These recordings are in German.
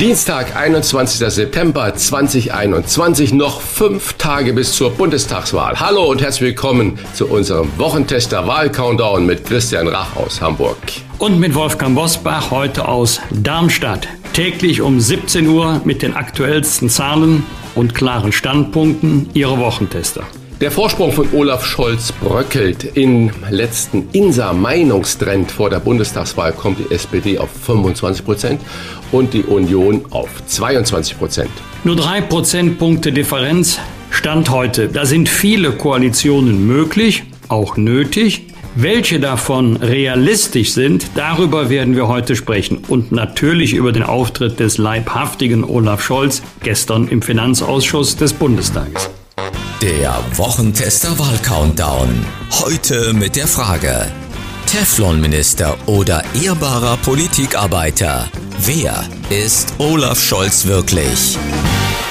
Dienstag, 21. September 2021, noch fünf Tage bis zur Bundestagswahl. Hallo und herzlich willkommen zu unserem Wochentester Wahl-Countdown mit Christian Rach aus Hamburg. Und mit Wolfgang Bosbach heute aus Darmstadt. Täglich um 17 Uhr mit den aktuellsten Zahlen und klaren Standpunkten Ihre Wochentester. Der Vorsprung von Olaf Scholz bröckelt. Im letzten INSA-Meinungstrend vor der Bundestagswahl kommt die SPD auf 25 Prozent und die Union auf 22 Prozent. Nur drei Prozentpunkte Differenz Stand heute. Da sind viele Koalitionen möglich, auch nötig. Welche davon realistisch sind, darüber werden wir heute sprechen. Und natürlich über den Auftritt des leibhaftigen Olaf Scholz gestern im Finanzausschuss des Bundestages. Der Wochentester Wahl-Countdown. Heute mit der Frage: Teflonminister oder ehrbarer Politikarbeiter? Wer ist Olaf Scholz wirklich?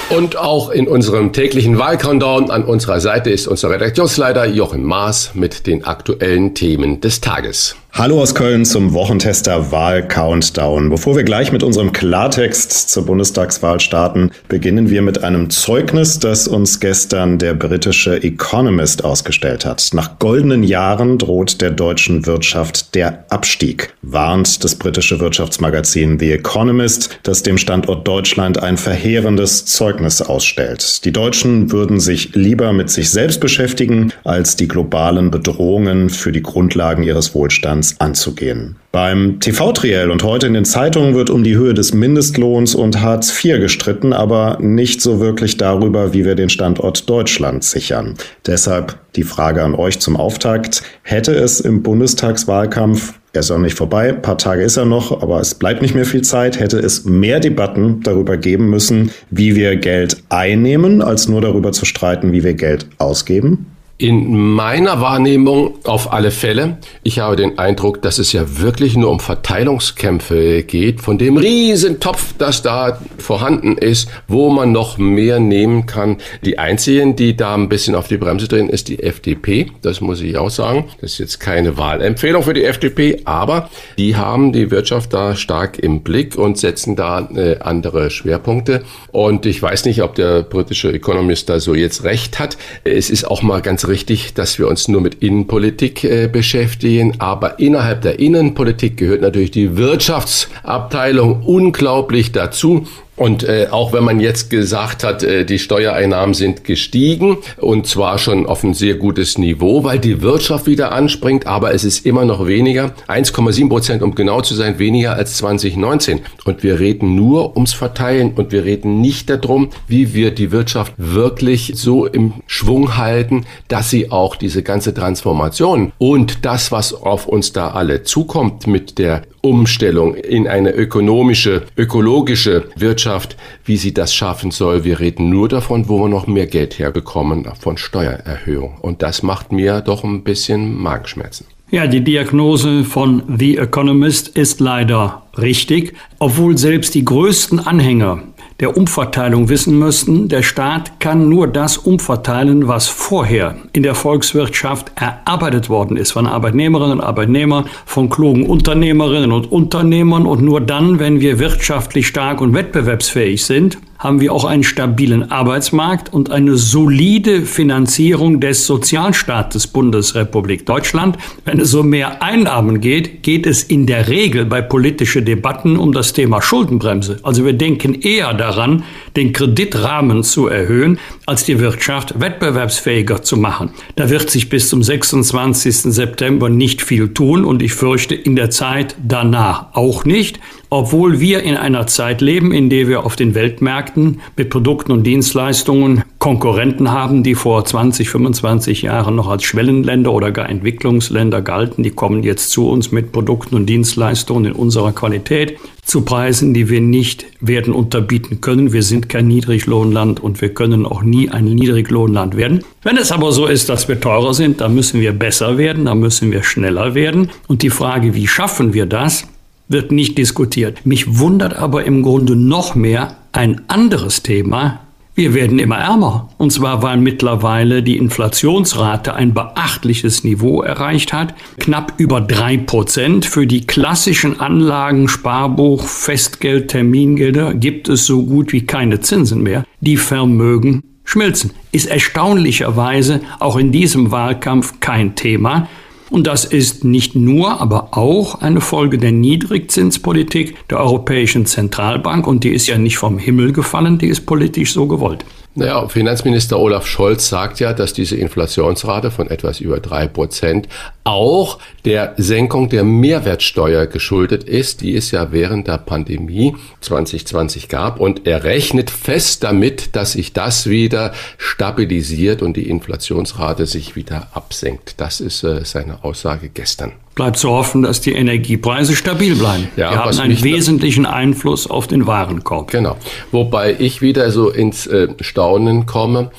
Und auch in unserem täglichen Wahlcountdown an unserer Seite ist unser Redaktionsleiter Jochen Maas mit den aktuellen Themen des Tages. Hallo aus Köln zum Wochentester Wahl Countdown. Bevor wir gleich mit unserem Klartext zur Bundestagswahl starten, beginnen wir mit einem Zeugnis, das uns gestern der britische Economist ausgestellt hat. Nach goldenen Jahren droht der deutschen Wirtschaft der Abstieg, warnt das britische Wirtschaftsmagazin The Economist, das dem Standort Deutschland ein verheerendes Zeugnis ausstellt. Die Deutschen würden sich lieber mit sich selbst beschäftigen, als die globalen Bedrohungen für die Grundlagen ihres Wohlstands Finanz anzugehen. Beim TV-Triell und heute in den Zeitungen wird um die Höhe des Mindestlohns und Hartz IV gestritten, aber nicht so wirklich darüber, wie wir den Standort Deutschland sichern. Deshalb die Frage an euch zum Auftakt. Hätte es im Bundestagswahlkampf er ist auch nicht vorbei, ein paar Tage ist er noch, aber es bleibt nicht mehr viel Zeit. Hätte es mehr Debatten darüber geben müssen, wie wir Geld einnehmen, als nur darüber zu streiten, wie wir Geld ausgeben? In meiner Wahrnehmung auf alle Fälle. Ich habe den Eindruck, dass es ja wirklich nur um Verteilungskämpfe geht, von dem Riesentopf, das da vorhanden ist, wo man noch mehr nehmen kann. Die einzigen, die da ein bisschen auf die Bremse drehen, ist die FDP. Das muss ich auch sagen. Das ist jetzt keine Wahlempfehlung für die FDP, aber die haben die Wirtschaft da stark im Blick und setzen da äh, andere Schwerpunkte. Und ich weiß nicht, ob der britische Economist da so jetzt recht hat. Es ist auch mal ganz richtig, dass wir uns nur mit Innenpolitik äh, beschäftigen, aber innerhalb der Innenpolitik gehört natürlich die Wirtschaftsabteilung unglaublich dazu. Und äh, auch wenn man jetzt gesagt hat, äh, die Steuereinnahmen sind gestiegen und zwar schon auf ein sehr gutes Niveau, weil die Wirtschaft wieder anspringt, aber es ist immer noch weniger, 1,7 Prozent, um genau zu sein, weniger als 2019. Und wir reden nur ums Verteilen und wir reden nicht darum, wie wir die Wirtschaft wirklich so im Schwung halten, dass sie auch diese ganze Transformation und das, was auf uns da alle zukommt mit der Umstellung in eine ökonomische, ökologische Wirtschaft, wie sie das schaffen soll. Wir reden nur davon, wo wir noch mehr Geld herbekommen von Steuererhöhung. Und das macht mir doch ein bisschen Magenschmerzen. Ja, die Diagnose von The Economist ist leider richtig, obwohl selbst die größten Anhänger der Umverteilung wissen müssten, der Staat kann nur das umverteilen, was vorher in der Volkswirtschaft erarbeitet worden ist. Von Arbeitnehmerinnen und Arbeitnehmern, von klugen Unternehmerinnen und Unternehmern. Und nur dann, wenn wir wirtschaftlich stark und wettbewerbsfähig sind, haben wir auch einen stabilen Arbeitsmarkt und eine solide Finanzierung des Sozialstaates Bundesrepublik Deutschland. Wenn es um mehr Einnahmen geht, geht es in der Regel bei politischen Debatten um das Thema Schuldenbremse. Also wir denken eher daran, den Kreditrahmen zu erhöhen, als die Wirtschaft wettbewerbsfähiger zu machen. Da wird sich bis zum 26. September nicht viel tun und ich fürchte in der Zeit danach auch nicht. Obwohl wir in einer Zeit leben, in der wir auf den Weltmärkten mit Produkten und Dienstleistungen Konkurrenten haben, die vor 20, 25 Jahren noch als Schwellenländer oder gar Entwicklungsländer galten. Die kommen jetzt zu uns mit Produkten und Dienstleistungen in unserer Qualität zu Preisen, die wir nicht werden unterbieten können. Wir sind kein Niedriglohnland und wir können auch nie ein Niedriglohnland werden. Wenn es aber so ist, dass wir teurer sind, dann müssen wir besser werden, dann müssen wir schneller werden. Und die Frage, wie schaffen wir das, wird nicht diskutiert. Mich wundert aber im Grunde noch mehr ein anderes Thema. Wir werden immer ärmer. Und zwar, weil mittlerweile die Inflationsrate ein beachtliches Niveau erreicht hat. Knapp über drei Prozent. Für die klassischen Anlagen, Sparbuch, Festgeld, Termingelder gibt es so gut wie keine Zinsen mehr. Die Vermögen schmilzen. Ist erstaunlicherweise auch in diesem Wahlkampf kein Thema. Und das ist nicht nur, aber auch eine Folge der Niedrigzinspolitik der Europäischen Zentralbank. Und die ist ja nicht vom Himmel gefallen, die ist politisch so gewollt. Naja, Finanzminister Olaf Scholz sagt ja, dass diese Inflationsrate von etwas über drei Prozent auch der Senkung der Mehrwertsteuer geschuldet ist, die es ja während der Pandemie 2020 gab. Und er rechnet fest damit, dass sich das wieder stabilisiert und die Inflationsrate sich wieder absenkt. Das ist äh, seine Aussage gestern bleibt zu hoffen, dass die Energiepreise stabil bleiben. Ja, Wir haben einen wesentlichen Einfluss auf den Warenkorb. Genau. Wobei ich wieder so ins äh, Staunen komme.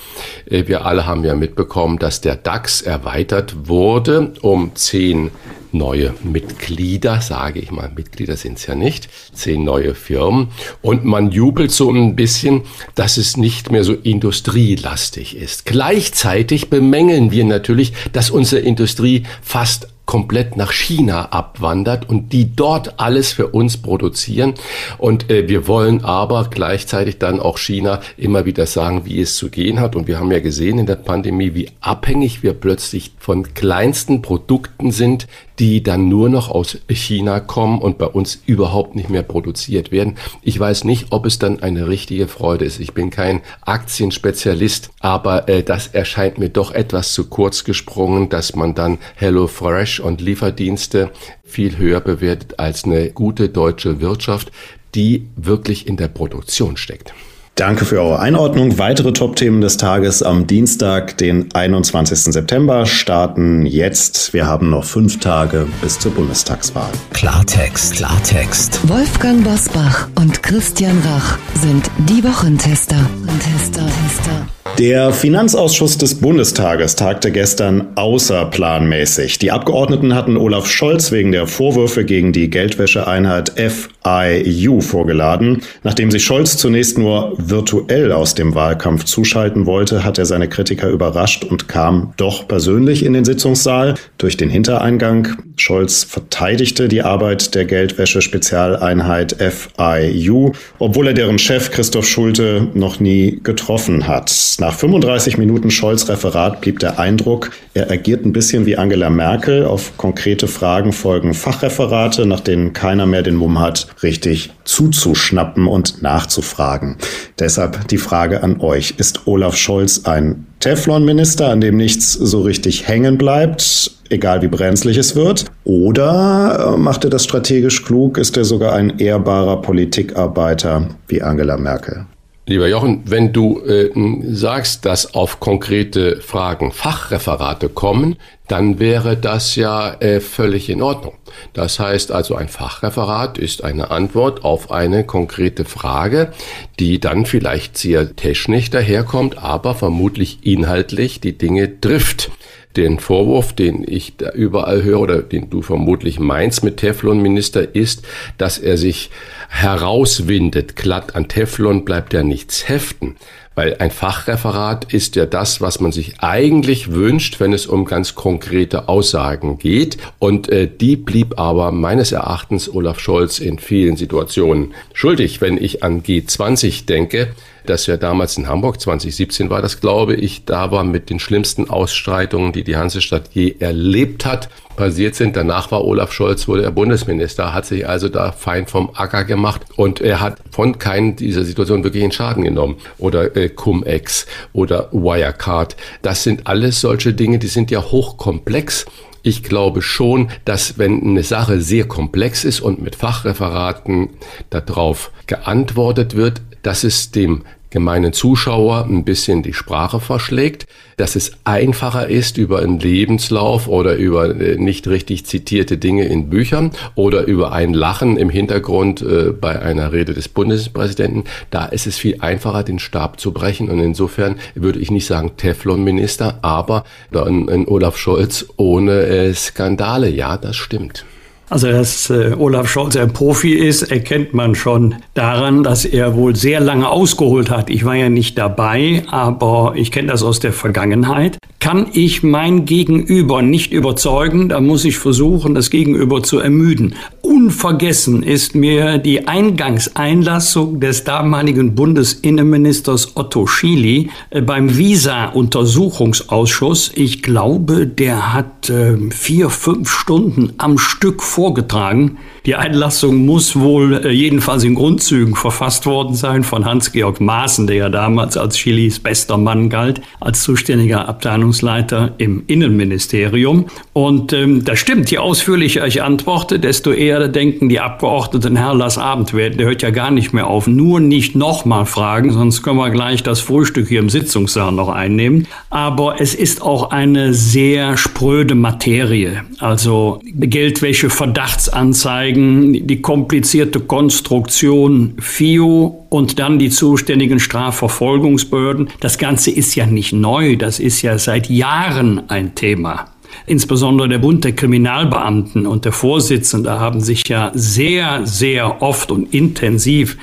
Äh, wir alle haben ja mitbekommen, dass der DAX erweitert wurde um zehn neue Mitglieder, sage ich mal, Mitglieder sind es ja nicht, zehn neue Firmen. Und man jubelt so ein bisschen, dass es nicht mehr so industrielastig ist. Gleichzeitig bemängeln wir natürlich, dass unsere Industrie fast komplett nach China abwandert und die dort alles für uns produzieren. Und äh, wir wollen aber gleichzeitig dann auch China immer wieder sagen, wie es zu gehen hat. Und wir haben ja gesehen in der Pandemie, wie abhängig wir plötzlich von kleinsten Produkten sind, die dann nur noch aus China kommen und bei uns überhaupt nicht mehr produziert werden. Ich weiß nicht, ob es dann eine richtige Freude ist. Ich bin kein Aktienspezialist, aber äh, das erscheint mir doch etwas zu kurz gesprungen, dass man dann Hello Fresh und Lieferdienste viel höher bewertet als eine gute deutsche Wirtschaft, die wirklich in der Produktion steckt. Danke für eure Einordnung. Weitere Top-Themen des Tages am Dienstag, den 21. September, starten jetzt. Wir haben noch fünf Tage bis zur Bundestagswahl. Klartext, Klartext. Wolfgang Bosbach und Christian Rach sind die Wochentester. Tester, Tester. Der Finanzausschuss des Bundestages tagte gestern außerplanmäßig. Die Abgeordneten hatten Olaf Scholz wegen der Vorwürfe gegen die Geldwäscheeinheit FIU vorgeladen. Nachdem sich Scholz zunächst nur virtuell aus dem Wahlkampf zuschalten wollte, hat er seine Kritiker überrascht und kam doch persönlich in den Sitzungssaal durch den Hintereingang. Scholz verteidigte die Arbeit der Geldwäsche-Spezialeinheit FIU, obwohl er deren Chef Christoph Schulte noch nie getroffen hat. Nach 35 Minuten Scholz Referat blieb der Eindruck, er agiert ein bisschen wie Angela Merkel. Auf konkrete Fragen folgen Fachreferate, nach denen keiner mehr den Mumm hat, richtig zuzuschnappen und nachzufragen. Deshalb die Frage an euch. Ist Olaf Scholz ein Teflon-Minister, an dem nichts so richtig hängen bleibt, egal wie brenzlig es wird? Oder äh, macht er das strategisch klug? Ist er sogar ein ehrbarer Politikarbeiter wie Angela Merkel? Lieber Jochen, wenn du äh, sagst, dass auf konkrete Fragen Fachreferate kommen, dann wäre das ja äh, völlig in Ordnung. Das heißt also, ein Fachreferat ist eine Antwort auf eine konkrete Frage, die dann vielleicht sehr technisch daherkommt, aber vermutlich inhaltlich die Dinge trifft den Vorwurf, den ich da überall höre oder den du vermutlich meinst mit Teflon-Minister, ist, dass er sich herauswindet. Glatt an Teflon bleibt ja nichts heften. Weil ein Fachreferat ist ja das, was man sich eigentlich wünscht, wenn es um ganz konkrete Aussagen geht. Und äh, die blieb aber meines Erachtens Olaf Scholz in vielen Situationen schuldig. Wenn ich an G20 denke, das ja damals in Hamburg, 2017 war das, glaube ich, da war mit den schlimmsten Ausstreitungen, die die Hansestadt je erlebt hat, passiert sind. Danach war Olaf Scholz wurde er Bundesminister, hat sich also da fein vom Acker gemacht und er hat von keinen dieser Situationen wirklich einen Schaden genommen. Oder äh, Cum-Ex oder Wirecard. Das sind alles solche Dinge, die sind ja hochkomplex Ich glaube schon, dass wenn eine Sache sehr komplex ist und mit Fachreferaten darauf geantwortet wird, dass es dem gemeinen Zuschauer ein bisschen die Sprache verschlägt, dass es einfacher ist über einen Lebenslauf oder über äh, nicht richtig zitierte Dinge in Büchern oder über ein Lachen im Hintergrund äh, bei einer Rede des Bundespräsidenten. Da ist es viel einfacher, den Stab zu brechen. Und insofern würde ich nicht sagen Teflon-Minister, aber ein, Olaf Scholz ohne äh, Skandale. Ja, das stimmt. Also, dass äh, Olaf Scholz ein Profi ist, erkennt man schon daran, dass er wohl sehr lange ausgeholt hat. Ich war ja nicht dabei, aber ich kenne das aus der Vergangenheit. Kann ich mein Gegenüber nicht überzeugen, dann muss ich versuchen, das Gegenüber zu ermüden. Unvergessen ist mir die Eingangseinlassung des damaligen Bundesinnenministers Otto Schily äh, beim Visa-Untersuchungsausschuss. Ich glaube, der hat äh, vier, fünf Stunden am Stück vorgetragen. Die Einlassung muss wohl äh, jedenfalls in Grundzügen verfasst worden sein von Hans-Georg Maaßen, der ja damals als Chilis bester Mann galt, als zuständiger Abteilungsleiter im Innenministerium. Und ähm, das stimmt, je ausführlicher ich antworte, desto eher denken die Abgeordneten, Herr, lass Abend werden, der hört ja gar nicht mehr auf. Nur nicht nochmal fragen, sonst können wir gleich das Frühstück hier im Sitzungssaal noch einnehmen. Aber es ist auch eine sehr spröde Materie. Also Geldwäsche, Verdachtsanzeigen, zeigen die komplizierte Konstruktion FIO und dann die zuständigen Strafverfolgungsbehörden. Das Ganze ist ja nicht neu, das ist ja seit Jahren ein Thema. Insbesondere der Bund der Kriminalbeamten und der Vorsitzende haben sich ja sehr, sehr oft und intensiv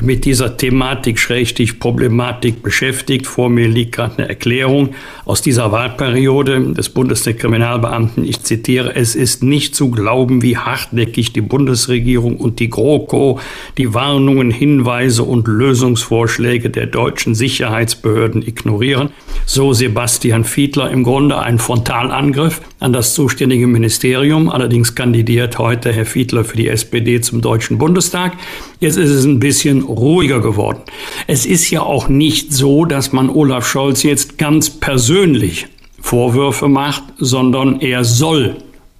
mit dieser Thematik, schrägstich Problematik beschäftigt. Vor mir liegt gerade eine Erklärung aus dieser Wahlperiode des Bundes der Kriminalbeamten. Ich zitiere, es ist nicht zu glauben, wie hartnäckig die Bundesregierung und die GroKo die Warnungen, Hinweise und Lösungsvorschläge der deutschen Sicherheitsbehörden ignorieren. So Sebastian Fiedler im Grunde ein Frontalangriff an das zuständige Ministerium. Allerdings kandidiert heute Herr Fiedler für die SPD zum Deutschen Bundestag. Jetzt ist es ein bisschen ruhiger geworden. Es ist ja auch nicht so, dass man Olaf Scholz jetzt ganz persönlich Vorwürfe macht, sondern er soll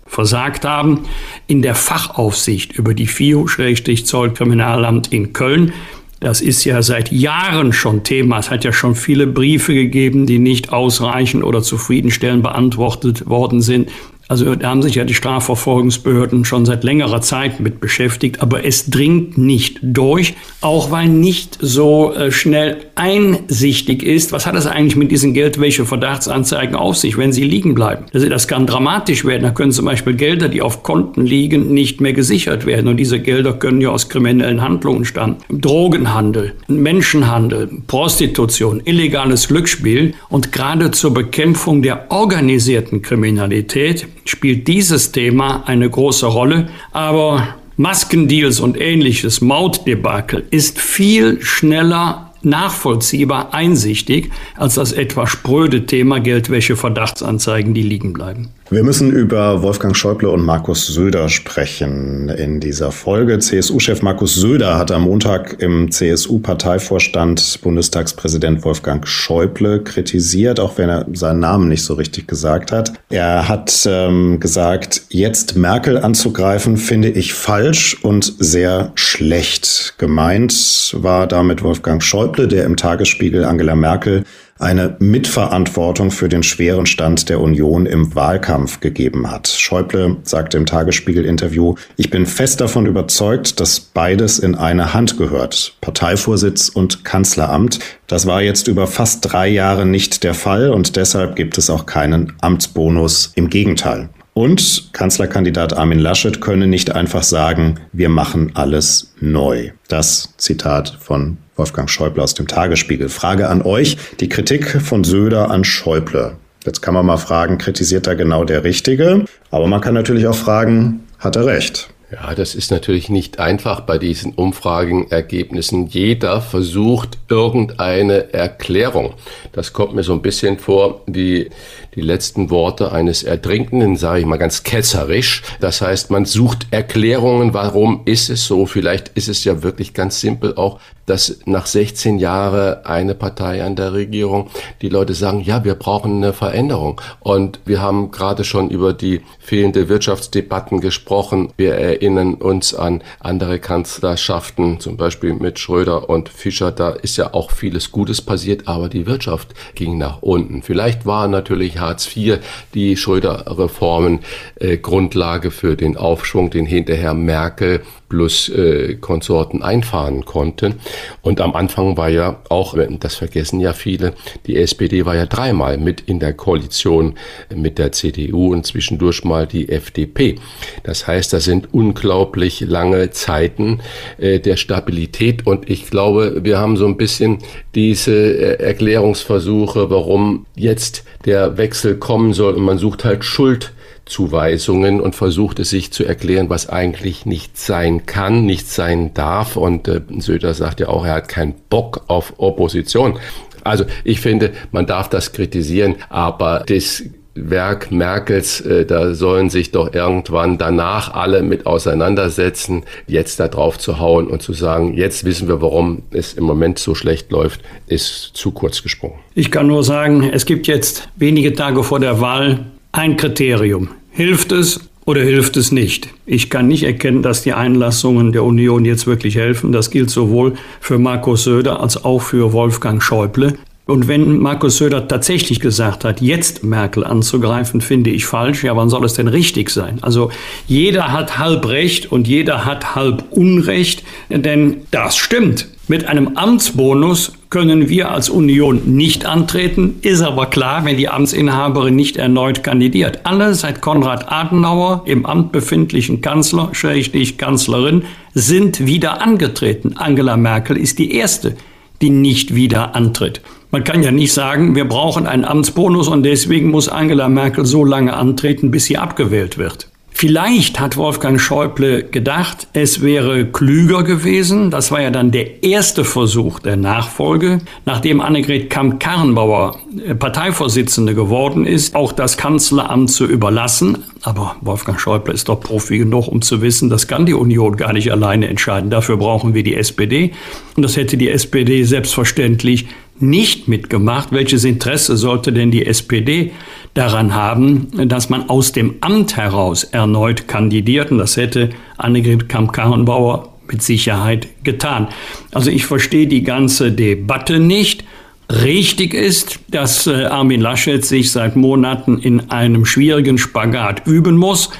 versagt haben. In der Fachaufsicht über die FIO-Zollkriminalamt in Köln das ist ja seit Jahren schon Thema. Es hat ja schon viele Briefe gegeben, die nicht ausreichend oder zufriedenstellend beantwortet worden sind. Also da haben sich ja die Strafverfolgungsbehörden schon seit längerer Zeit mit beschäftigt, aber es dringt nicht durch, auch weil nicht so äh, schnell einsichtig ist, was hat es eigentlich mit diesen Geldwäsche-Verdachtsanzeigen auf sich, wenn sie liegen bleiben. Das kann dramatisch werden. Da können zum Beispiel Gelder, die auf Konten liegen, nicht mehr gesichert werden. Und diese Gelder können ja aus kriminellen Handlungen stammen. Drogenhandel, Menschenhandel, Prostitution, illegales Glücksspiel und gerade zur Bekämpfung der organisierten Kriminalität spielt dieses Thema eine große Rolle, aber Maskendeals und ähnliches Mautdebakel ist viel schneller nachvollziehbar, einsichtig, als das etwa spröde Thema Geldwäsche, Verdachtsanzeigen, die liegen bleiben. Wir müssen über Wolfgang Schäuble und Markus Söder sprechen in dieser Folge. CSU-Chef Markus Söder hat am Montag im CSU-Parteivorstand Bundestagspräsident Wolfgang Schäuble kritisiert, auch wenn er seinen Namen nicht so richtig gesagt hat. Er hat ähm, gesagt, jetzt Merkel anzugreifen, finde ich falsch und sehr schlecht. Gemeint war damit Wolfgang Schäuble, der im Tagesspiegel Angela Merkel eine Mitverantwortung für den schweren Stand der Union im Wahlkampf gegeben hat. Schäuble sagte im Tagesspiegel-Interview, ich bin fest davon überzeugt, dass beides in eine Hand gehört, Parteivorsitz und Kanzleramt. Das war jetzt über fast drei Jahre nicht der Fall und deshalb gibt es auch keinen Amtsbonus. Im Gegenteil. Und Kanzlerkandidat Armin Laschet könne nicht einfach sagen, wir machen alles neu. Das Zitat von Wolfgang Schäuble aus dem Tagesspiegel. Frage an euch, die Kritik von Söder an Schäuble. Jetzt kann man mal fragen, kritisiert da genau der Richtige? Aber man kann natürlich auch fragen, hat er recht? Ja, das ist natürlich nicht einfach bei diesen Umfragenergebnissen. Jeder versucht irgendeine Erklärung. Das kommt mir so ein bisschen vor wie die letzten Worte eines Ertrinkenden, sage ich mal ganz ketzerisch. Das heißt, man sucht Erklärungen, warum ist es so. Vielleicht ist es ja wirklich ganz simpel auch dass nach 16 Jahren eine Partei an der Regierung die Leute sagen, ja, wir brauchen eine Veränderung. Und wir haben gerade schon über die fehlende Wirtschaftsdebatten gesprochen. Wir erinnern uns an andere Kanzlerschaften, zum Beispiel mit Schröder und Fischer. Da ist ja auch vieles Gutes passiert, aber die Wirtschaft ging nach unten. Vielleicht war natürlich Hartz IV die Schröder-Reformen äh, Grundlage für den Aufschwung, den hinterher Merkel plus äh, Konsorten einfahren konnte. Und am Anfang war ja auch, das vergessen ja viele, die SPD war ja dreimal mit in der Koalition mit der CDU und zwischendurch mal die FDP. Das heißt, das sind unglaublich lange Zeiten äh, der Stabilität und ich glaube, wir haben so ein bisschen diese äh, Erklärungsversuche, warum jetzt der Wechsel kommen soll und man sucht halt Schuld Zuweisungen und versucht es sich zu erklären, was eigentlich nicht sein kann, nicht sein darf. Und äh, Söder sagt ja auch, er hat keinen Bock auf Opposition. Also ich finde, man darf das kritisieren, aber das Werk Merkels, äh, da sollen sich doch irgendwann danach alle mit auseinandersetzen, jetzt da drauf zu hauen und zu sagen, jetzt wissen wir, warum es im Moment so schlecht läuft, ist zu kurz gesprungen. Ich kann nur sagen, es gibt jetzt wenige Tage vor der Wahl ein Kriterium. Hilft es oder hilft es nicht? Ich kann nicht erkennen, dass die Einlassungen der Union jetzt wirklich helfen. Das gilt sowohl für Markus Söder als auch für Wolfgang Schäuble. Und wenn Markus Söder tatsächlich gesagt hat, jetzt Merkel anzugreifen, finde ich falsch. Ja, wann soll es denn richtig sein? Also jeder hat halb Recht und jeder hat halb Unrecht, denn das stimmt. Mit einem Amtsbonus können wir als Union nicht antreten, ist aber klar, wenn die Amtsinhaberin nicht erneut kandidiert. Alle seit Konrad Adenauer im Amt befindlichen Kanzler, schrägstrich Kanzlerin, sind wieder angetreten. Angela Merkel ist die erste, die nicht wieder antritt. Man kann ja nicht sagen, wir brauchen einen Amtsbonus und deswegen muss Angela Merkel so lange antreten, bis sie abgewählt wird. Vielleicht hat Wolfgang Schäuble gedacht, es wäre klüger gewesen. Das war ja dann der erste Versuch der Nachfolge, nachdem Annegret Kamp-Karrenbauer äh, Parteivorsitzende geworden ist, auch das Kanzleramt zu überlassen. Aber Wolfgang Schäuble ist doch Profi genug, um zu wissen, das kann die Union gar nicht alleine entscheiden. Dafür brauchen wir die SPD. Und das hätte die SPD selbstverständlich nicht mitgemacht. Welches Interesse sollte denn die SPD daran haben, dass man aus dem Amt heraus erneut kandidiert? Und das hätte Annegret Kamp-Karrenbauer mit Sicherheit getan. Also ich verstehe die ganze Debatte nicht. Richtig ist, dass äh, Armin Laschet sich seit Monaten in einem schwierigen Spagat üben muss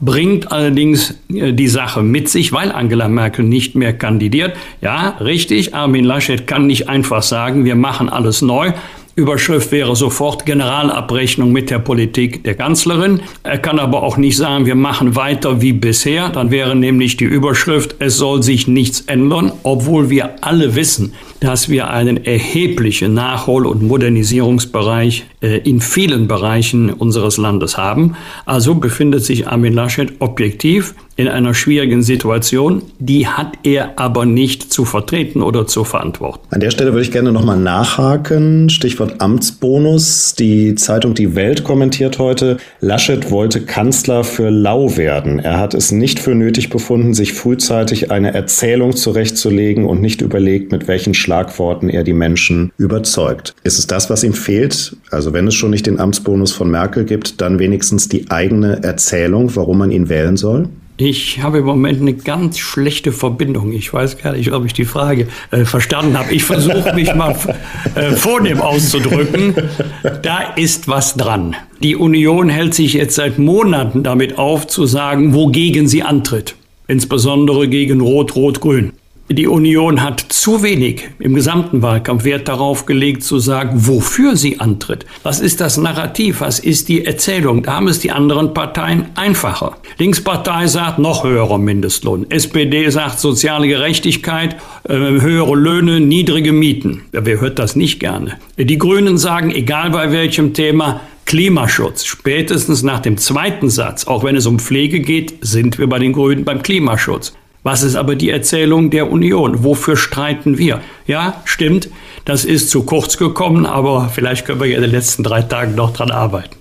bringt allerdings äh, die Sache mit sich, weil Angela Merkel nicht mehr kandidiert. Ja, richtig, Armin Laschet kann nicht einfach sagen, wir machen alles neu. Überschrift wäre sofort Generalabrechnung mit der Politik der Kanzlerin. Er kann aber auch nicht sagen, wir machen weiter wie bisher. Dann wäre nämlich die Überschrift, es soll sich nichts ändern, obwohl wir alle wissen, dass wir einen erheblichen Nachhol- und Modernisierungsbereich äh, in vielen Bereichen unseres Landes haben. Also befindet sich Armin Laschet objektiv in einer schwierigen Situation. Die hat er aber nicht zu vertreten oder zu verantworten. An der Stelle würde ich gerne nochmal nachhaken. Stichwort Amtsbonus. Die Zeitung Die Welt kommentiert heute, Laschet wollte Kanzler für Lau werden. Er hat es nicht für nötig befunden, sich frühzeitig eine Erzählung zurechtzulegen und nicht überlegt, mit welchen Schlagworten er die Menschen überzeugt. Ist es das, was ihm fehlt? Also wenn es schon nicht den Amtsbonus von Merkel gibt, dann wenigstens die eigene Erzählung, warum man ihn wählen soll? Ich habe im Moment eine ganz schlechte Verbindung. Ich weiß gar nicht, ob ich die Frage äh, verstanden habe. Ich versuche mich mal äh, vornehm auszudrücken. Da ist was dran. Die Union hält sich jetzt seit Monaten damit auf, zu sagen, wogegen sie antritt. Insbesondere gegen Rot-Rot-Grün. Die Union hat zu wenig im gesamten Wahlkampf Wert darauf gelegt, zu sagen, wofür sie antritt. Was ist das Narrativ? Was ist die Erzählung? Da haben es die anderen Parteien einfacher. Linkspartei sagt noch höherer Mindestlohn. SPD sagt soziale Gerechtigkeit, äh, höhere Löhne, niedrige Mieten. Wer hört das nicht gerne? Die Grünen sagen, egal bei welchem Thema, Klimaschutz. Spätestens nach dem zweiten Satz, auch wenn es um Pflege geht, sind wir bei den Grünen beim Klimaschutz. Was ist aber die Erzählung der Union? Wofür streiten wir? Ja, stimmt, das ist zu kurz gekommen, aber vielleicht können wir ja in den letzten drei Tagen noch dran arbeiten.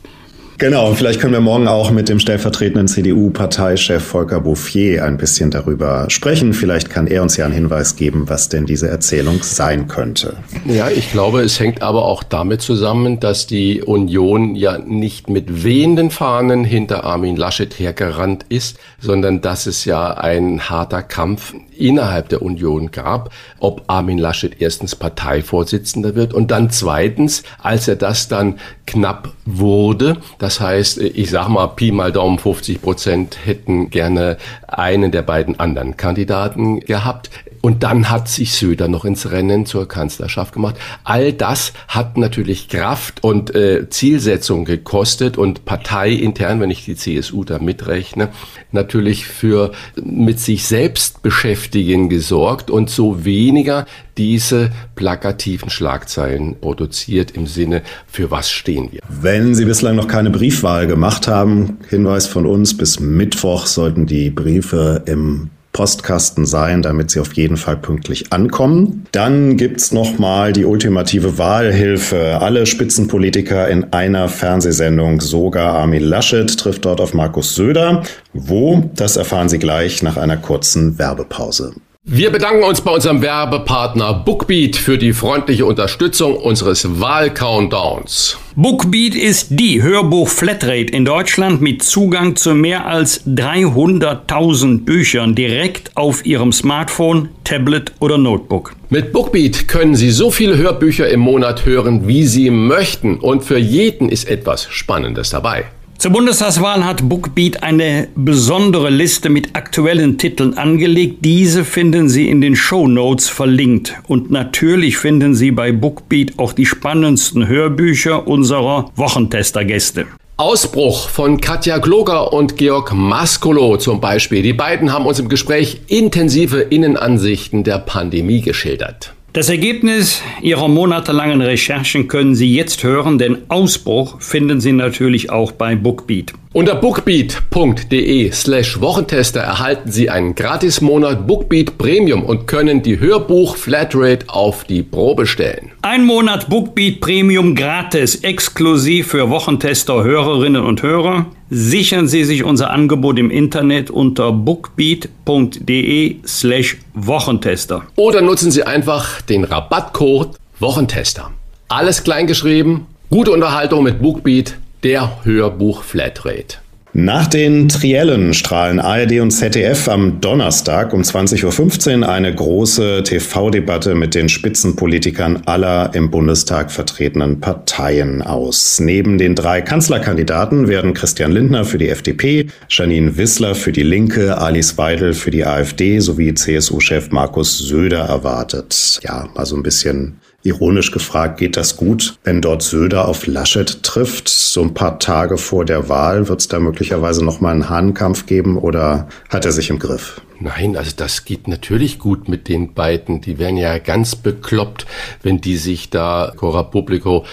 Genau, vielleicht können wir morgen auch mit dem stellvertretenden CDU-Parteichef Volker Bouffier ein bisschen darüber sprechen. Vielleicht kann er uns ja einen Hinweis geben, was denn diese Erzählung sein könnte. Ja, ich glaube, es hängt aber auch damit zusammen, dass die Union ja nicht mit wehenden Fahnen hinter Armin Laschet hergerannt ist, sondern dass es ja ein harter Kampf innerhalb der Union gab, ob Armin Laschet erstens Parteivorsitzender wird und dann zweitens, als er das dann knapp wurde, das heißt, ich sag mal, Pi mal Daumen 50 Prozent hätten gerne einen der beiden anderen Kandidaten gehabt. Und dann hat sich Söder noch ins Rennen zur Kanzlerschaft gemacht. All das hat natürlich Kraft und äh, Zielsetzung gekostet und parteiintern, wenn ich die CSU da mitrechne, natürlich für mit sich selbst beschäftigen gesorgt und so weniger diese plakativen Schlagzeilen produziert im Sinne, für was stehen wir. Wenn Sie bislang noch keine Briefwahl gemacht haben, Hinweis von uns, bis Mittwoch sollten die Briefe im Postkasten sein, damit sie auf jeden Fall pünktlich ankommen. Dann gibt's noch mal die ultimative Wahlhilfe. Alle Spitzenpolitiker in einer Fernsehsendung, sogar Armin Laschet trifft dort auf Markus Söder. Wo? Das erfahren Sie gleich nach einer kurzen Werbepause. Wir bedanken uns bei unserem Werbepartner Bookbeat für die freundliche Unterstützung unseres Wahl-Countdowns. Bookbeat ist die Hörbuch-Flatrate in Deutschland mit Zugang zu mehr als 300.000 Büchern direkt auf Ihrem Smartphone, Tablet oder Notebook. Mit Bookbeat können Sie so viele Hörbücher im Monat hören, wie Sie möchten und für jeden ist etwas Spannendes dabei. Zur Bundestagswahl hat Bookbeat eine besondere Liste mit aktuellen Titeln angelegt. Diese finden Sie in den Show Notes verlinkt. Und natürlich finden Sie bei Bookbeat auch die spannendsten Hörbücher unserer Wochentester-Gäste. Ausbruch von Katja Gloger und Georg Maskolo zum Beispiel. Die beiden haben uns im Gespräch intensive Innenansichten der Pandemie geschildert. Das Ergebnis Ihrer monatelangen Recherchen können Sie jetzt hören, denn Ausbruch finden Sie natürlich auch bei Bookbeat. Unter bookbeat.de slash Wochentester erhalten Sie einen Gratismonat Bookbeat Premium und können die Hörbuch Flatrate auf die Probe stellen. Ein Monat Bookbeat Premium gratis, exklusiv für Wochentester Hörerinnen und Hörer. Sichern Sie sich unser Angebot im Internet unter bookbeat.de slash Wochentester. Oder nutzen Sie einfach den Rabattcode Wochentester. Alles kleingeschrieben, gute Unterhaltung mit Bookbeat der Hörbuch Flatrate. Nach den Triellen strahlen ARD und ZDF am Donnerstag um 20.15 Uhr eine große TV-Debatte mit den Spitzenpolitikern aller im Bundestag vertretenen Parteien aus. Neben den drei Kanzlerkandidaten werden Christian Lindner für die FDP, Janine Wissler für die Linke, Alice Weidel für die AfD sowie CSU-Chef Markus Söder erwartet. Ja, mal so ein bisschen Ironisch gefragt, geht das gut, wenn dort Söder auf Laschet trifft? So ein paar Tage vor der Wahl wird es da möglicherweise noch mal einen Hahnkampf geben oder hat er sich im Griff? Nein, also das geht natürlich gut mit den beiden. Die wären ja ganz bekloppt, wenn die sich da, Cora Publico,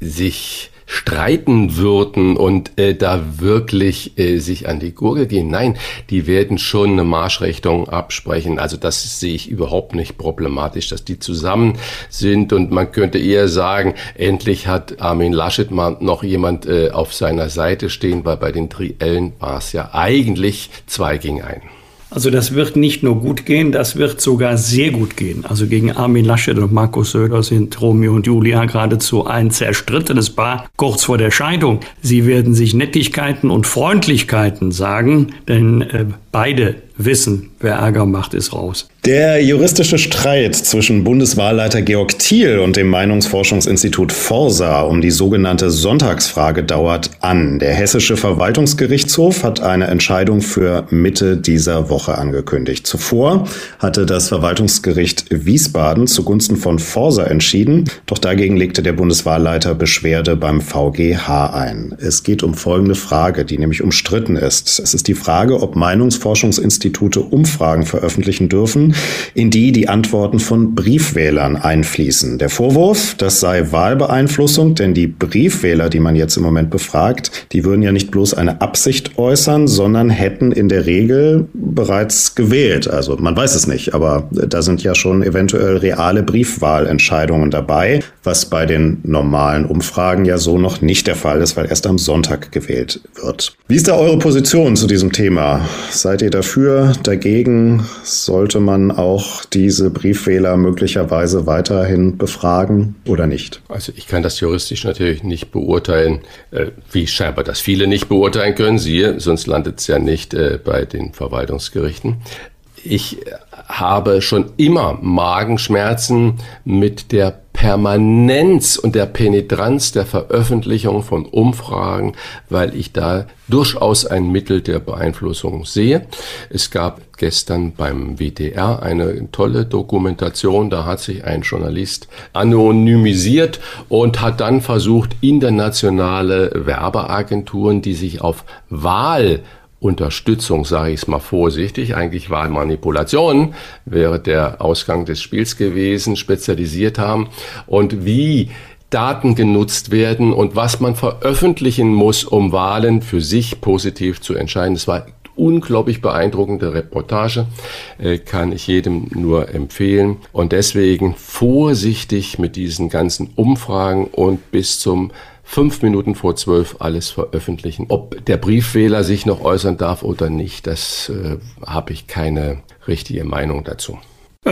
sich streiten würden und äh, da wirklich äh, sich an die Gurgel gehen. Nein, die werden schon eine Marschrichtung absprechen. Also das sehe ich überhaupt nicht problematisch, dass die zusammen sind und man könnte eher sagen, endlich hat Armin Laschet mal noch jemand äh, auf seiner Seite stehen, weil bei den Triellen war es ja eigentlich zwei gegen einen. Also das wird nicht nur gut gehen, das wird sogar sehr gut gehen. Also gegen Armin Laschet und Markus Söder sind Romeo und Julia geradezu ein zerstrittenes Paar kurz vor der Scheidung. Sie werden sich Nettigkeiten und Freundlichkeiten sagen, denn äh, beide wissen, wer Ärger macht, ist raus. Der juristische Streit zwischen Bundeswahlleiter Georg Thiel und dem Meinungsforschungsinstitut Forsa um die sogenannte Sonntagsfrage dauert an. Der Hessische Verwaltungsgerichtshof hat eine Entscheidung für Mitte dieser Woche angekündigt. Zuvor hatte das Verwaltungsgericht Wiesbaden zugunsten von Forsa entschieden, doch dagegen legte der Bundeswahlleiter Beschwerde beim VGH ein. Es geht um folgende Frage, die nämlich umstritten ist. Es ist die Frage, ob Meinungsforschungsinstitute Institute Umfragen veröffentlichen dürfen, in die die Antworten von Briefwählern einfließen. Der Vorwurf, das sei Wahlbeeinflussung, denn die Briefwähler, die man jetzt im Moment befragt, die würden ja nicht bloß eine Absicht äußern, sondern hätten in der Regel bereits gewählt. Also man weiß es nicht, aber da sind ja schon eventuell reale Briefwahlentscheidungen dabei. Was bei den normalen Umfragen ja so noch nicht der Fall ist, weil erst am Sonntag gewählt wird. Wie ist da eure Position zu diesem Thema? Seid ihr dafür, dagegen? Sollte man auch diese Briefwähler möglicherweise weiterhin befragen oder nicht? Also ich kann das juristisch natürlich nicht beurteilen, äh, wie scheinbar das viele nicht beurteilen können. Siehe, sonst landet es ja nicht äh, bei den Verwaltungsgerichten. Ich habe schon immer Magenschmerzen mit der Permanenz und der Penetranz der Veröffentlichung von Umfragen, weil ich da durchaus ein Mittel der Beeinflussung sehe. Es gab gestern beim WDR eine tolle Dokumentation, da hat sich ein Journalist anonymisiert und hat dann versucht, internationale Werbeagenturen, die sich auf Wahl Unterstützung, sage ich es mal vorsichtig, eigentlich war Manipulation, wäre der Ausgang des Spiels gewesen, spezialisiert haben und wie Daten genutzt werden und was man veröffentlichen muss, um Wahlen für sich positiv zu entscheiden. Das war unglaublich beeindruckende Reportage, äh, kann ich jedem nur empfehlen. Und deswegen vorsichtig mit diesen ganzen Umfragen und bis zum fünf Minuten vor zwölf alles veröffentlichen. Ob der Briefwähler sich noch äußern darf oder nicht, das äh, habe ich keine richtige Meinung dazu.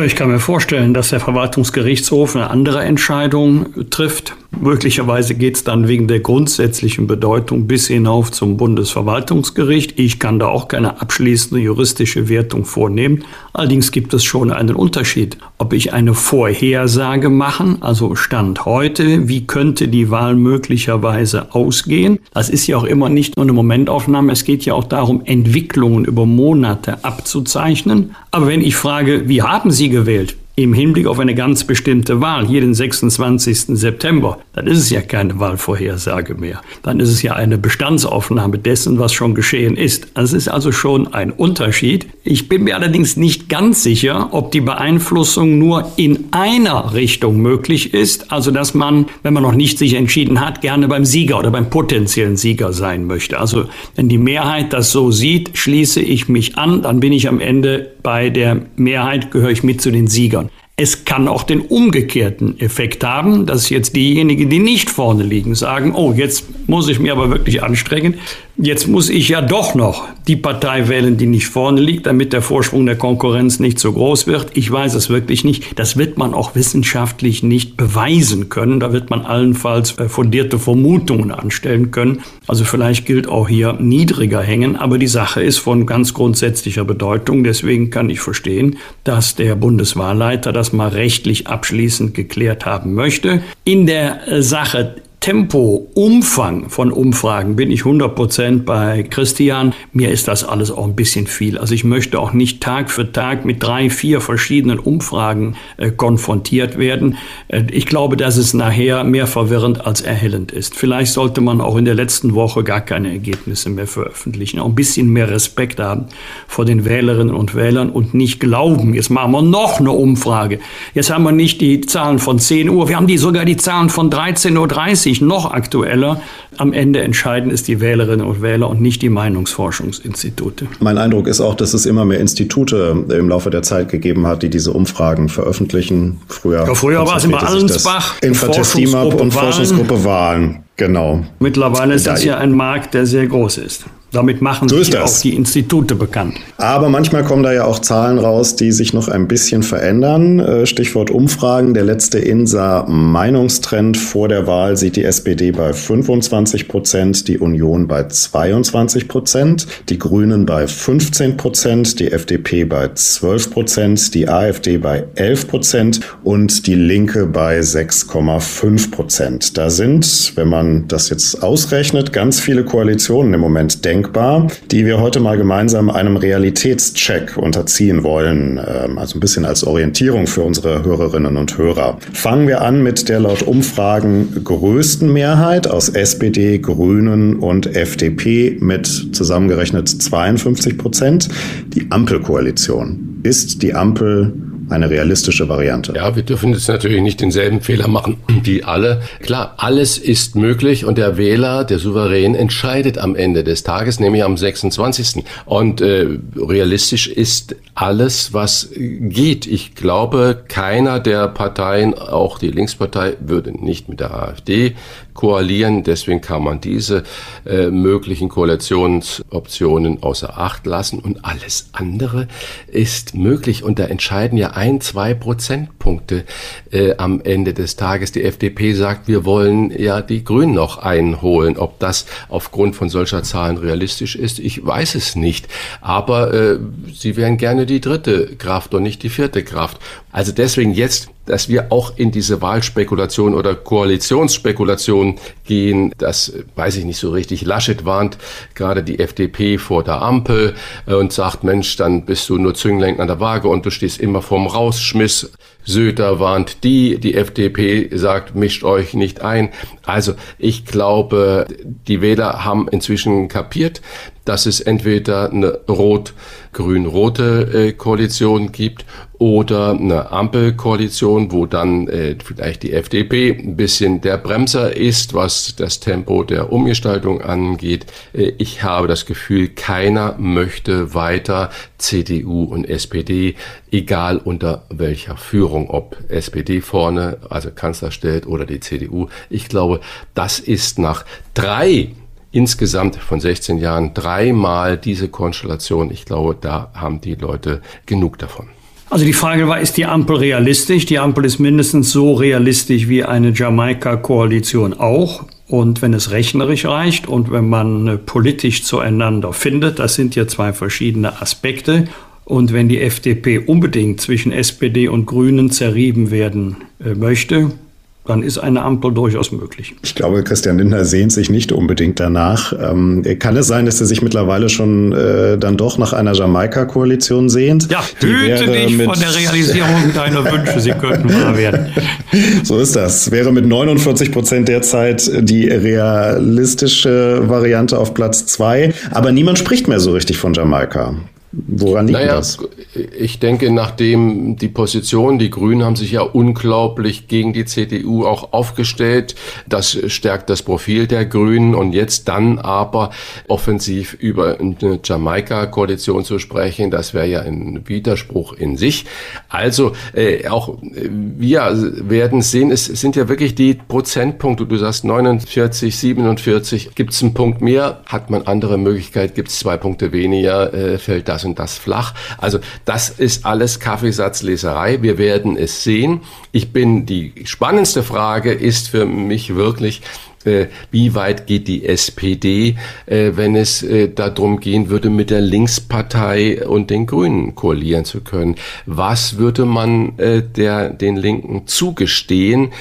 Ich kann mir vorstellen, dass der Verwaltungsgerichtshof eine andere Entscheidung trifft. Möglicherweise geht es dann wegen der grundsätzlichen Bedeutung bis hinauf zum Bundesverwaltungsgericht. Ich kann da auch keine abschließende juristische Wertung vornehmen. Allerdings gibt es schon einen Unterschied, ob ich eine Vorhersage machen, also Stand heute, wie könnte die Wahl möglicherweise ausgehen. Das ist ja auch immer nicht nur eine Momentaufnahme, es geht ja auch darum, Entwicklungen über Monate abzuzeichnen. Aber wenn ich frage, wie haben Sie gewählt? Im Hinblick auf eine ganz bestimmte Wahl, hier den 26. September, dann ist es ja keine Wahlvorhersage mehr. Dann ist es ja eine Bestandsaufnahme dessen, was schon geschehen ist. Das ist also schon ein Unterschied. Ich bin mir allerdings nicht ganz sicher, ob die Beeinflussung nur in einer Richtung möglich ist, also dass man, wenn man noch nicht sich entschieden hat, gerne beim Sieger oder beim potenziellen Sieger sein möchte. Also wenn die Mehrheit das so sieht, schließe ich mich an, dann bin ich am Ende bei der Mehrheit, gehöre ich mit zu den Siegern. Es kann auch den umgekehrten Effekt haben, dass jetzt diejenigen, die nicht vorne liegen, sagen, oh, jetzt muss ich mir aber wirklich anstrengen. Jetzt muss ich ja doch noch die Partei wählen, die nicht vorne liegt, damit der Vorsprung der Konkurrenz nicht so groß wird. Ich weiß es wirklich nicht. Das wird man auch wissenschaftlich nicht beweisen können. Da wird man allenfalls äh, fundierte Vermutungen anstellen können. Also vielleicht gilt auch hier niedriger hängen. Aber die Sache ist von ganz grundsätzlicher Bedeutung. Deswegen kann ich verstehen, dass der Bundeswahlleiter das mal rechtlich abschließend geklärt haben möchte. In der äh, Sache Tempo, Umfang von Umfragen bin ich 100% bei Christian. Mir ist das alles auch ein bisschen viel. Also ich möchte auch nicht Tag für Tag mit drei, vier verschiedenen Umfragen äh, konfrontiert werden. Äh, ich glaube, dass es nachher mehr verwirrend als erhellend ist. Vielleicht sollte man auch in der letzten Woche gar keine Ergebnisse mehr veröffentlichen. Auch ein bisschen mehr Respekt haben vor den Wählerinnen und Wählern und nicht glauben, jetzt machen wir noch eine Umfrage. Jetzt haben wir nicht die Zahlen von 10 Uhr, wir haben die sogar die Zahlen von 13.30 Uhr eigentlich noch aktueller. Am Ende entscheiden es die Wählerinnen und Wähler und nicht die Meinungsforschungsinstitute. Mein Eindruck ist auch, dass es immer mehr Institute im Laufe der Zeit gegeben hat, die diese Umfragen veröffentlichen. Früher, ja, früher war es immer Allensbach, Forschungsgruppe und Forschungsgruppe Wahlen. Genau. Mittlerweile ist das ja ein Markt, der sehr groß ist. Damit machen so sich auch die Institute bekannt. Aber manchmal kommen da ja auch Zahlen raus, die sich noch ein bisschen verändern. Äh, Stichwort Umfragen. Der letzte INSA Meinungstrend vor der Wahl sieht die SPD bei 25 Prozent, die Union bei 22 Prozent, die Grünen bei 15 Prozent, die FDP bei 12 Prozent, die AfD bei 11 Prozent und die Linke bei 6,5 Prozent. Da sind, wenn man das jetzt ausrechnet, ganz viele Koalitionen im Moment denken denkbar, die wir heute mal gemeinsam einem Realitätscheck unterziehen wollen. Ähm, also ein bisschen als Orientierung für unsere Hörerinnen und Hörer. Fangen wir an mit der laut Umfragen größten Mehrheit aus SPD, Grünen und FDP mit zusammengerechnet 52 Prozent. Die Ampelkoalition. Ist die Ampel eine realistische Variante. Ja, wir dürfen jetzt natürlich nicht denselben Fehler machen wie alle. Klar, alles ist möglich und der Wähler, der Souverän, entscheidet am Ende des Tages, nämlich am 26. Und äh, realistisch ist alles, was geht. Ich glaube, keiner der Parteien, auch die Linkspartei, würde nicht mit der AfD koalieren. Deswegen kann man diese äh, möglichen Koalitionsoptionen außer Acht lassen. Und alles andere ist möglich. Und da entscheiden ja ein, zwei Prozentpunkte äh, am Ende des Tages. Die FDP sagt, wir wollen ja die Grünen noch einholen. Ob das aufgrund von solcher Zahlen realistisch ist, ich weiß es nicht. Aber äh, sie wären gerne die dritte Kraft und nicht die vierte Kraft. Also deswegen jetzt dass wir auch in diese Wahlspekulation oder Koalitionsspekulation gehen, das weiß ich nicht so richtig. Laschet warnt gerade die FDP vor der Ampel äh, und sagt, Mensch, dann bist du nur Zünglein an der Waage und du stehst immer vorm Rausschmiss. Söder warnt die, die FDP sagt, mischt euch nicht ein. Also ich glaube, die Wähler haben inzwischen kapiert, dass es entweder eine rot-grün-rote äh, Koalition gibt oder eine Ampelkoalition, wo dann äh, vielleicht die FDP ein bisschen der Bremser ist, was das Tempo der Umgestaltung angeht. Äh, ich habe das Gefühl, keiner möchte weiter CDU und SPD, egal unter welcher Führung, ob SPD vorne, also Kanzler stellt oder die CDU. Ich glaube, das ist nach drei insgesamt von 16 Jahren dreimal diese Konstellation. Ich glaube, da haben die Leute genug davon. Also die Frage war, ist die Ampel realistisch? Die Ampel ist mindestens so realistisch wie eine Jamaika-Koalition auch. Und wenn es rechnerisch reicht und wenn man politisch zueinander findet, das sind ja zwei verschiedene Aspekte. Und wenn die FDP unbedingt zwischen SPD und Grünen zerrieben werden äh, möchte, dann ist eine Ampel durchaus möglich. Ich glaube, Christian Lindner sehnt sich nicht unbedingt danach. Ähm, kann es sein, dass er sich mittlerweile schon äh, dann doch nach einer Jamaika-Koalition sehnt? Ja, hüte dich von der Realisierung deiner Wünsche, sie könnten wahr werden. So ist das. Wäre mit 49 Prozent derzeit die realistische Variante auf Platz zwei. Aber niemand spricht mehr so richtig von Jamaika. Woran liegt naja, das? Ich denke, nachdem die Position, die Grünen haben sich ja unglaublich gegen die CDU auch aufgestellt. Das stärkt das Profil der Grünen. Und jetzt dann aber offensiv über eine Jamaika-Koalition zu sprechen, das wäre ja ein Widerspruch in sich. Also äh, auch wir werden sehen, es sind ja wirklich die Prozentpunkte. Du sagst 49, 47. Gibt es einen Punkt mehr? Hat man andere Möglichkeit? Gibt es zwei Punkte weniger? Äh, fällt das und das flach. Also das ist alles Kaffeesatzleserei. Wir werden es sehen. Ich bin, die spannendste Frage ist für mich wirklich, äh, wie weit geht die SPD, äh, wenn es äh, darum gehen würde, mit der Linkspartei und den Grünen koalieren zu können. Was würde man der, den Linken zugestehen?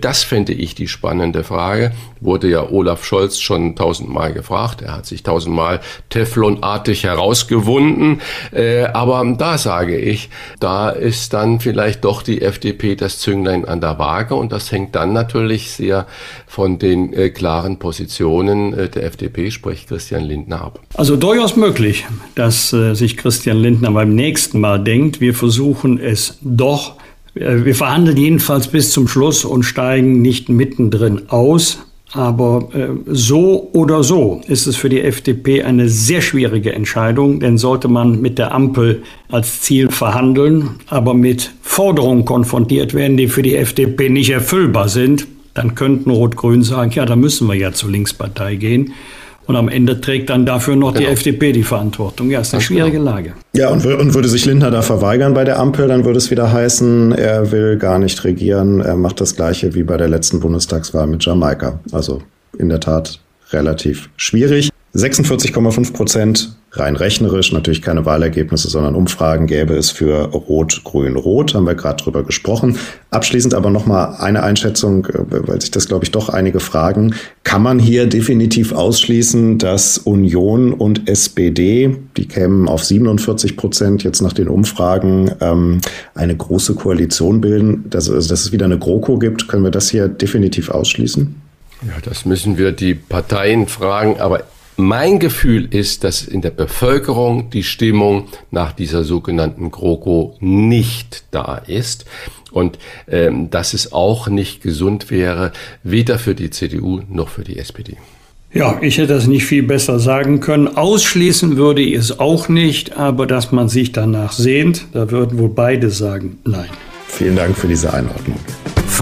Das fände ich die spannende Frage. Wurde ja Olaf Scholz schon tausendmal gefragt. Er hat sich tausendmal Teflonartig herausgewunden. Äh, aber da sage ich, da ist dann vielleicht doch die FDP das Zünglein an der Waage und das hängt dann natürlich sehr von den äh, klaren Positionen äh, der FDP, sprich Christian Lindner, ab. Also durchaus möglich, dass sich Christian Lindner beim nächsten Mal denkt, wir versuchen es doch. Wir verhandeln jedenfalls bis zum Schluss und steigen nicht mittendrin aus. Aber äh, so oder so ist es für die FDP eine sehr schwierige Entscheidung, denn sollte man mit der Ampel als Ziel verhandeln, aber mit Forderungen konfrontiert werden, die für die FDP nicht erfüllbar sind, dann könnten Rot-Grün sagen, ja, da müssen wir ja zur Linkspartei gehen. Und am Ende trägt dann dafür noch genau. die FDP die Verantwortung. Ja, ist eine schwierige genau. Lage. Ja, und, und würde sich Lindner da verweigern bei der Ampel, dann würde es wieder heißen, er will gar nicht regieren. Er macht das Gleiche wie bei der letzten Bundestagswahl mit Jamaika. Also in der Tat relativ schwierig. 46,5 Prozent rein rechnerisch, natürlich keine Wahlergebnisse, sondern Umfragen gäbe es für Rot, Grün, Rot, haben wir gerade drüber gesprochen. Abschließend aber nochmal eine Einschätzung, äh, weil sich das, glaube ich, doch einige fragen. Kann man hier definitiv ausschließen, dass Union und SPD, die kämen auf 47 Prozent jetzt nach den Umfragen, ähm, eine große Koalition bilden, dass, also, dass es wieder eine GroKo gibt? Können wir das hier definitiv ausschließen? Ja, das müssen wir die Parteien fragen, aber Mein Gefühl ist, dass in der Bevölkerung die Stimmung nach dieser sogenannten GroKo nicht da ist und ähm, dass es auch nicht gesund wäre, weder für die CDU noch für die SPD. Ja, ich hätte das nicht viel besser sagen können. Ausschließen würde ich es auch nicht, aber dass man sich danach sehnt, da würden wohl beide sagen, nein. Vielen Dank für diese Einordnung.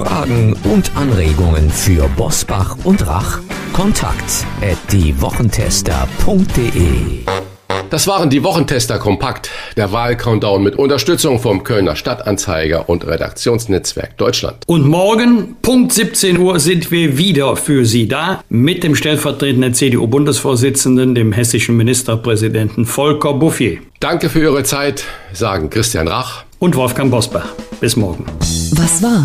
Fragen und Anregungen für Bosbach und Rach? Kontakt at diewochentester.de das waren die Wochentester Kompakt, der Wahlcountdown mit Unterstützung vom Kölner Stadtanzeiger und Redaktionsnetzwerk Deutschland. Und morgen, Punkt 17 Uhr, sind wir wieder für Sie da mit dem stellvertretenden CDU-Bundesvorsitzenden, dem hessischen Ministerpräsidenten Volker Bouffier. Danke für Ihre Zeit, sagen Christian Rach und Wolfgang Bosbach. Bis morgen. Was war?